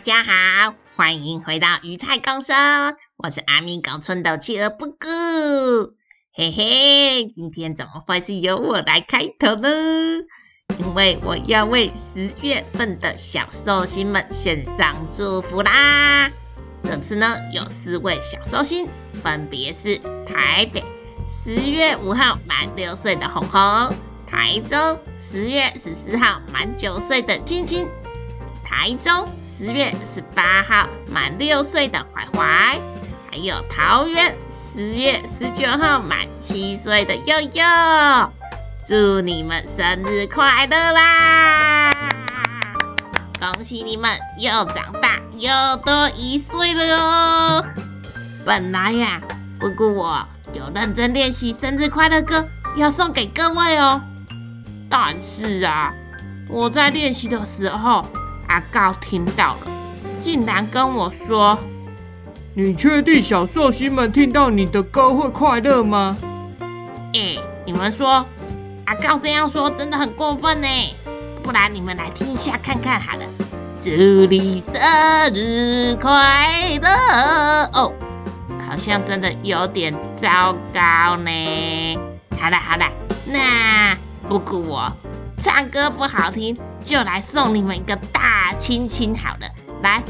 大家好，欢迎回到鱼菜共生，我是阿咪狗村的企鹅布咕。嘿嘿，今天怎么会是由我来开头呢？因为我要为十月份的小寿星们献上祝福啦。这次呢，有四位小寿星，分别是台北十月五号满六岁的红红，台中十月十四号满九岁的晶晶，台中十月十八号满六岁的怀怀，还有桃园十月十九号满七岁的悠悠。祝你们生日快乐啦！恭喜你们又长大又多一岁了哟！本来呀，不过我有认真练习生日快乐歌，要送给各位哦。但是啊，我在练习的时候，阿告听到了，竟然跟我说：“你确定小寿星们听到你的歌会快乐吗？”哎，你们说，阿告这样说真的很过分呢。不然你们来听一下看看好了。祝你生日快乐哦，好像真的有点糟糕呢。好了好了，那不过我唱歌不好听，就来送你们一个大亲亲好了。来，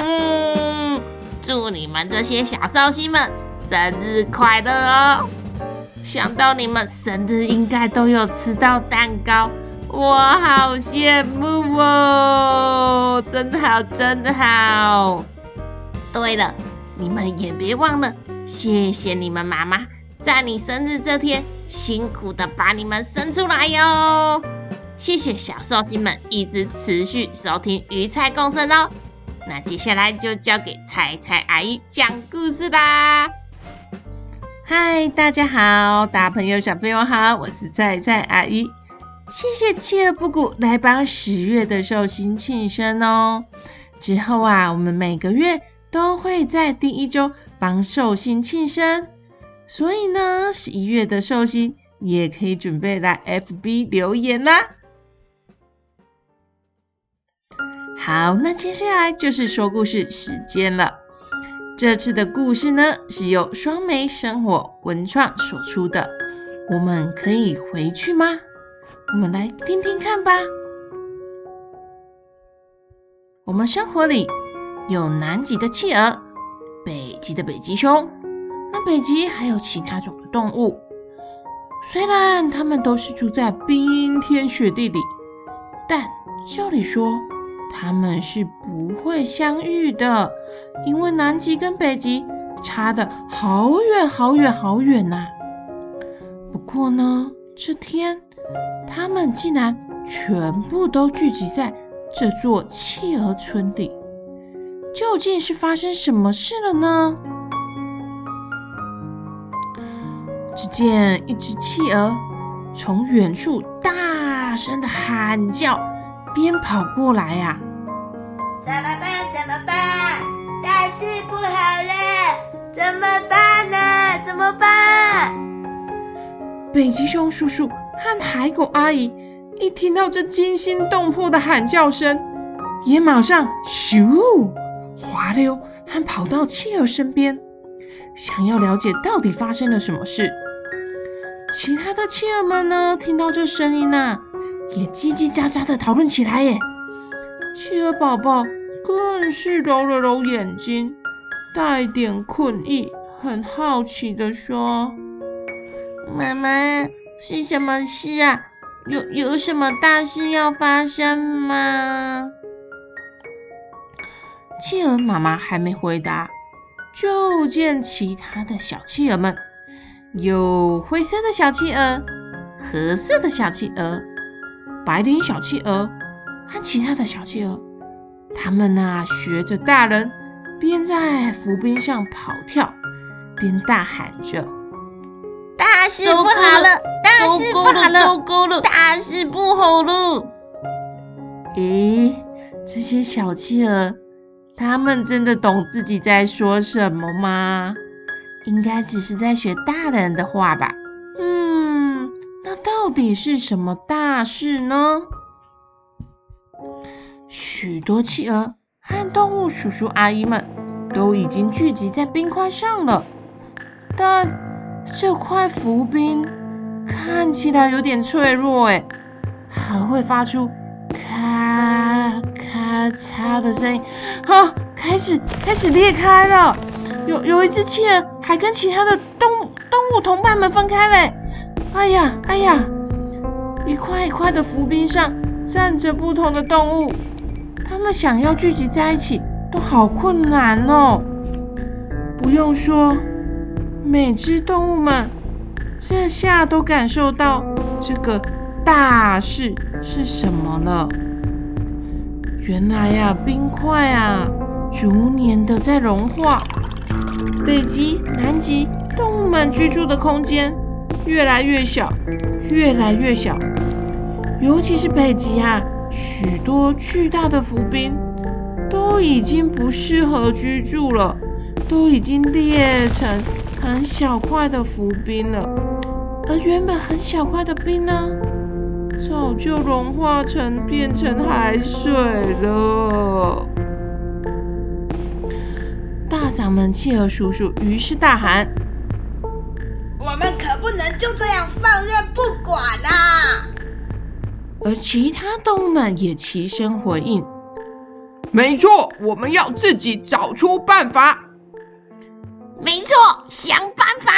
嗯，祝你们这些小寿星们生日快乐哦！想到你们生日应该都有吃到蛋糕。我好羡慕哦，真好，真好。对了，你们也别忘了，谢谢你们妈妈，在你生日这天辛苦的把你们生出来哟。谢谢小寿星们一直持续收听鱼菜共生哦。那接下来就交给菜菜阿姨讲故事啦。嗨，大家好，大朋友小朋友好，我是菜菜阿姨。谢谢企鹅布咕来帮十月的寿星庆生哦。之后啊，我们每个月都会在第一周帮寿星庆生，所以呢，十一月的寿星也可以准备来 FB 留言啦。好，那接下来就是说故事时间了。这次的故事呢，是由双梅生活文创所出的。我们可以回去吗？我们来听听看吧。我们生活里有南极的企鹅，北极的北极熊。那北极还有其他种的动物，虽然它们都是住在冰天雪地里，但照理说它们是不会相遇的，因为南极跟北极差得好远好远好远呐。不过呢，这天。他们竟然全部都聚集在这座企鹅村里，究竟是发生什么事了呢？只见一只企鹅从远处大声的喊叫，边跑过来呀、啊！怎么办？怎么办？大事不好了！怎么办呢？怎么办？北极熊叔叔。和海狗阿姨一听到这惊心动魄的喊叫声，也马上咻滑溜和跑到企鹅身边，想要了解到底发生了什么事。其他的企鹅们呢，听到这声音呢，也叽叽喳喳的讨论起来耶。企鹅宝宝更是揉了揉眼睛，带点困意，很好奇的说：“妈妈。”是什么事啊？有有什么大事要发生吗？企鹅妈妈还没回答，就见其他的小企鹅们，有灰色的小企鹅、褐色的小企鹅、白领小企鹅和其他的小企鹅，他们啊学着大人，边在浮冰上跑跳，边大喊着：“大事不好了！大事不好了！糟糕了！大事不好了！”咦，这些小企鹅，他们真的懂自己在说什么吗？应该只是在学大人的话吧。嗯，那到底是什么大事呢？许多企鹅和动物叔叔阿姨们都已经聚集在冰块上了，但这块浮冰看起来有点脆弱，诶，还会发出咔咔嚓的声音。哈，开始开始裂开了，有有一只企鹅还跟其他的动物动物同伴们分开了。哎呀哎呀，一块一块的浮冰上站着不同的动物。他们想要聚集在一起，都好困难哦。不用说，每只动物们这下都感受到这个大事是什么了。原来呀，冰块啊，逐年的在融化。北极、南极动物们居住的空间越来越小，越来越小，尤其是北极啊。许多巨大的浮冰都已经不适合居住了，都已经裂成很小块的浮冰了。而原本很小块的冰呢，早就融化成变成海水了。大嗓门企鹅叔叔于是大喊：“我们而其他动物们也齐声回应：“没错，我们要自己找出办法。”“没错，想办法。”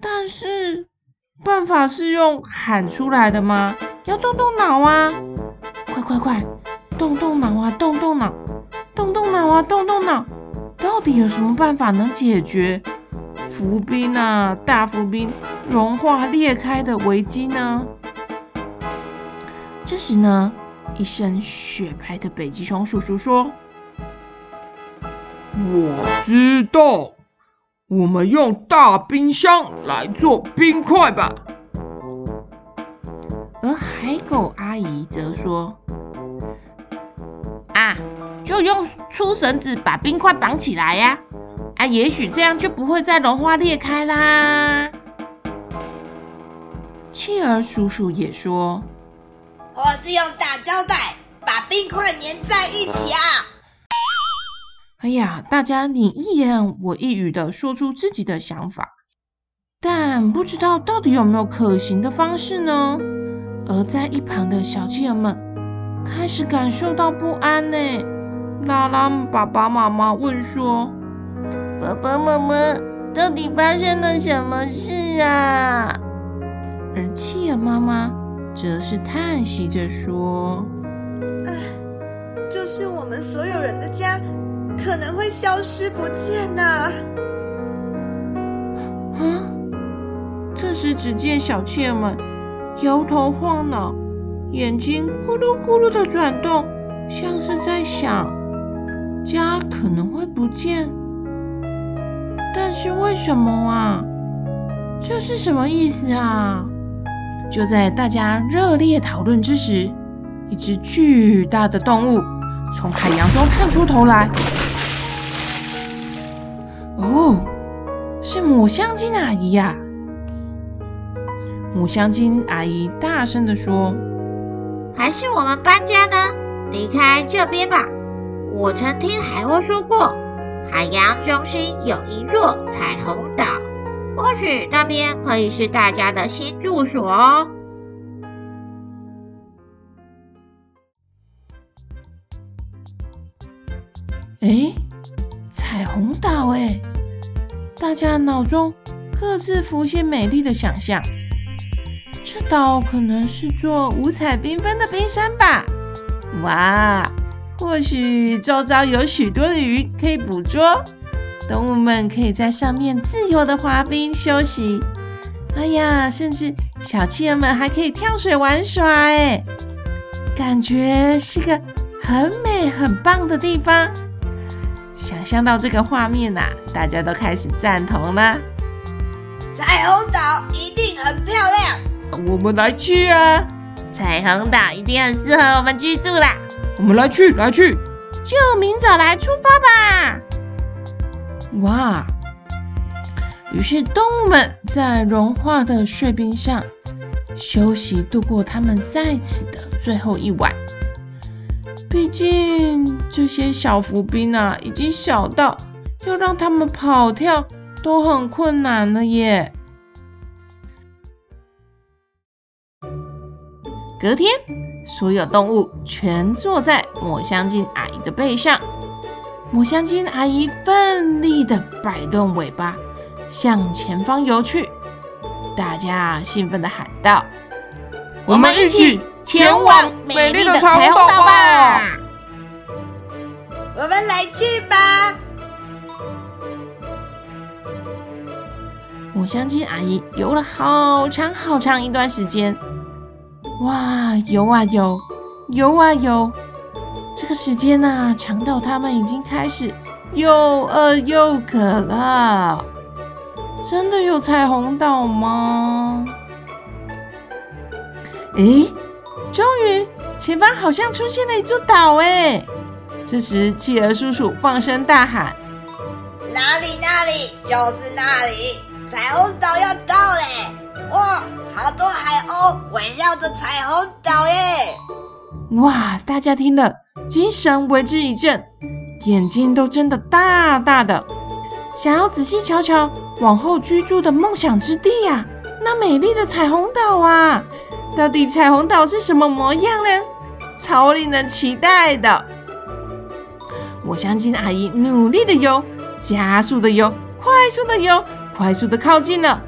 但是，办法是用喊出来的吗？要动动脑啊！快快快，动动脑啊，动动脑，动动脑啊，动动脑！到底有什么办法能解决浮冰啊，大浮冰融化裂开的危机呢？这时呢，一身雪白的北极熊叔叔说：“我知道，我们用大冰箱来做冰块吧。”而海狗阿姨则说：“啊，就用粗绳子把冰块绑起来呀！也许这样就不会再融化裂开啦。”企鹅叔叔也说。我是用大胶带把冰块粘在一起啊！哎呀，大家你一言我一语的说出自己的想法，但不知道到底有没有可行的方式呢？而在一旁的小企鹅们开始感受到不安呢。拉拉爸爸妈妈问说：“爸爸妈妈，到底发生了什么事啊？”而企鹅妈妈。则是叹息着说：“啊，就是我们所有人的家可能会消失不见呢。”啊！这时，只见小企鹅们摇头晃脑，眼睛咕噜咕噜的转动，像是在想家可能会不见。但是为什么啊？这是什么意思啊？就在大家热烈讨论之时，一只巨大的动物从海洋中探出头来。哦，是抹香鲸阿姨呀！抹香鲸阿姨大声地说：“还是我们搬家呢，离开这边吧。我曾听海鸥说过，海洋中心有一座彩虹岛。”或许那边可以是大家的新住所哦。哎，彩虹岛哎，大家脑中各自浮现美丽的想象。这岛可能是座五彩缤纷的冰山吧？哇，或许周遭有许多的鱼可以捕捉。动物们可以在上面自由的滑冰休息，哎呀，甚至小企鹅们还可以跳水玩耍哎！感觉是个很美很棒的地方。想象到这个画面呐、啊，大家都开始赞同了。彩虹岛一定很漂亮，我们来去啊！彩虹岛一定很适合我们居住啦，我们来去来去，就明早来出发吧！哇！于是动物们在融化的碎冰上休息，度过他们在此的最后一晚。毕竟这些小浮冰啊，已经小到要让他们跑跳都很困难了耶。隔天，所有动物全坐在抹香鲸阿姨的背上，抹香鲸阿姨奋力地摆动尾巴，向前方游去。大家兴奋地喊道：“我们一起前往美丽的彩虹岛吧！”我们来去吧。抹香鲸阿姨游了好长好长一段时间。哇，游啊游，游啊游，这个时间呐、啊，长到他们已经开始又饿又渴了。真的有彩虹岛吗？诶，终于，前方好像出现了一座岛诶。这时，企鹅叔叔放声大喊：“哪里哪里，就是那里，彩虹岛要到嘞！哇！”好多海鸥围绕着彩虹岛耶！哇，大家听了，精神为之一振，眼睛都睁得大大的，想要仔细瞧瞧往后居住的梦想之地呀、那美丽的彩虹岛啊，到底彩虹岛是什么模样呢？超令人期待的！我相信阿姨努力的游，加速的游，快速的游，快速的靠近了。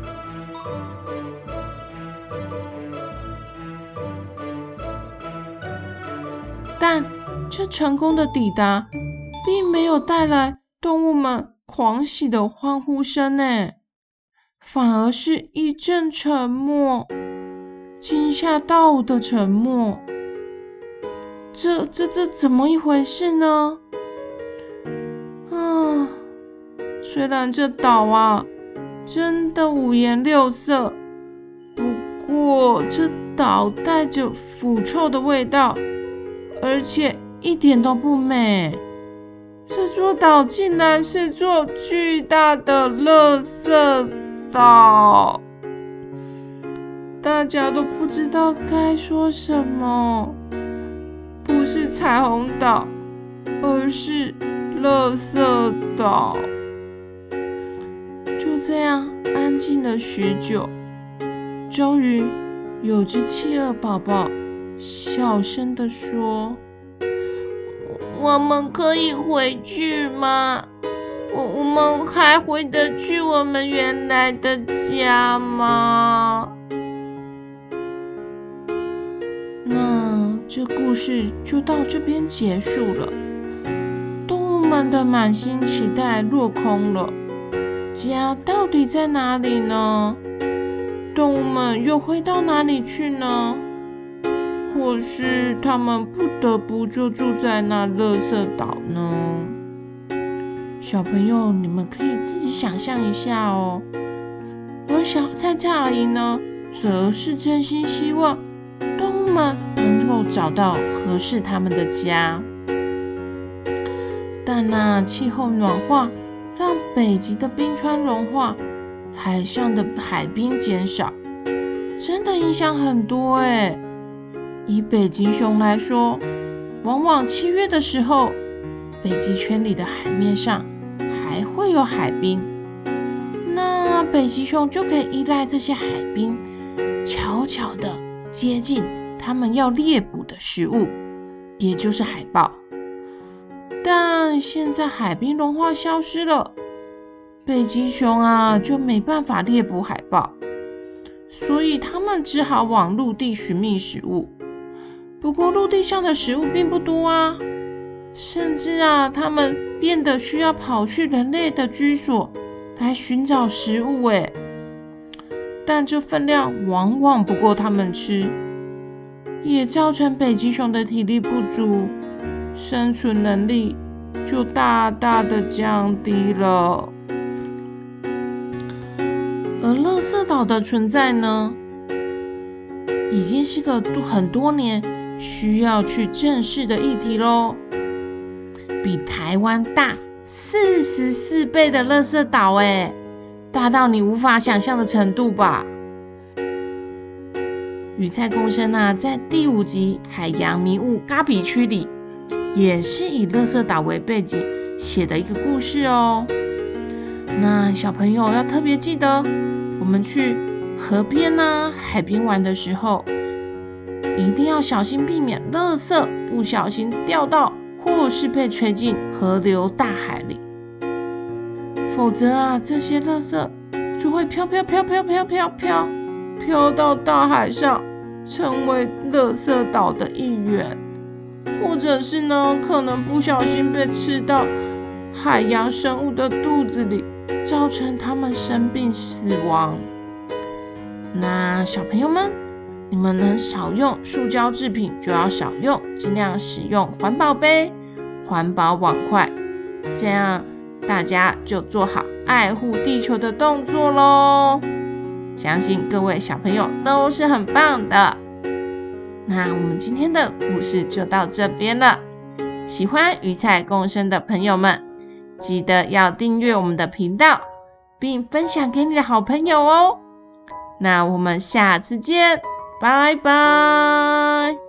这成功的抵达，并没有带来动物们狂喜的欢呼声呢，反而是一阵沉默，惊吓到的沉默。这、这、这怎么一回事呢？啊，虽然这岛啊真的五颜六色，不过这岛带着腐臭的味道。而且一点都不美，这座岛竟然是座巨大的垃圾岛，大家都不知道该说什么，不是彩虹岛，而是垃圾岛。就这样安静了许久，终于有只企鹅宝宝。小声地说：“我们可以回去吗？我我们还回得去我们原来的家吗？”那这故事就到这边结束了。动物们的满心期待落空了，家到底在哪里呢？动物们又回到哪里去呢？或是他们不得不就住在那垃圾岛呢？小朋友，你们可以自己想象一下哦。而小菜菜阿姨呢，则是真心希望动物们能够找到合适他们的家。但那气候暖化让北极的冰川融化，海上的海冰减少，真的影响很多诶。以北极熊来说，往往七月的时候，北极圈里的海面上还会有海冰，那北极熊就可以依赖这些海冰，悄悄地接近他们要猎捕的食物，也就是海豹。但现在海冰融化消失了，北极熊啊就没办法猎捕海豹，所以他们只好往陆地寻觅食物。不过陆地上的食物并不多啊，甚至啊，他们变得需要跑去人类的居所来寻找食物诶。但这分量往往不够他们吃。也造成北极熊的体力不足，生存能力就大大的降低了。而垃圾岛的存在呢，已经是个很多年需要去正视的议题喽。比台湾大四十四倍的垃圾岛，哎，大到你无法想象的程度吧？鱼菜共生啊，在第五集《海洋迷雾嘎比区》里，也是以垃圾岛为背景写的一个故事哦。那小朋友要特别记得，我们去河边啊、海边玩的时候，一定要小心避免垃圾不小心掉到或是被吹进河流大海里，否则啊，这些垃圾就会飘飘飘飘飘飘飘飘到大海上，成为垃圾岛的一员，或者是呢，可能不小心被吃到海洋生物的肚子里。造成他们生病死亡。那小朋友们，你们能少用塑胶制品就要少用，尽量使用环保杯、环保碗筷，这样大家就做好爱护地球的动作喽。相信各位小朋友都是很棒的。那我们今天的故事就到这边了。喜欢鱼菜共生的朋友们，记得要订阅我们的频道，并分享给你的好朋友哦。那我们下次见，拜拜。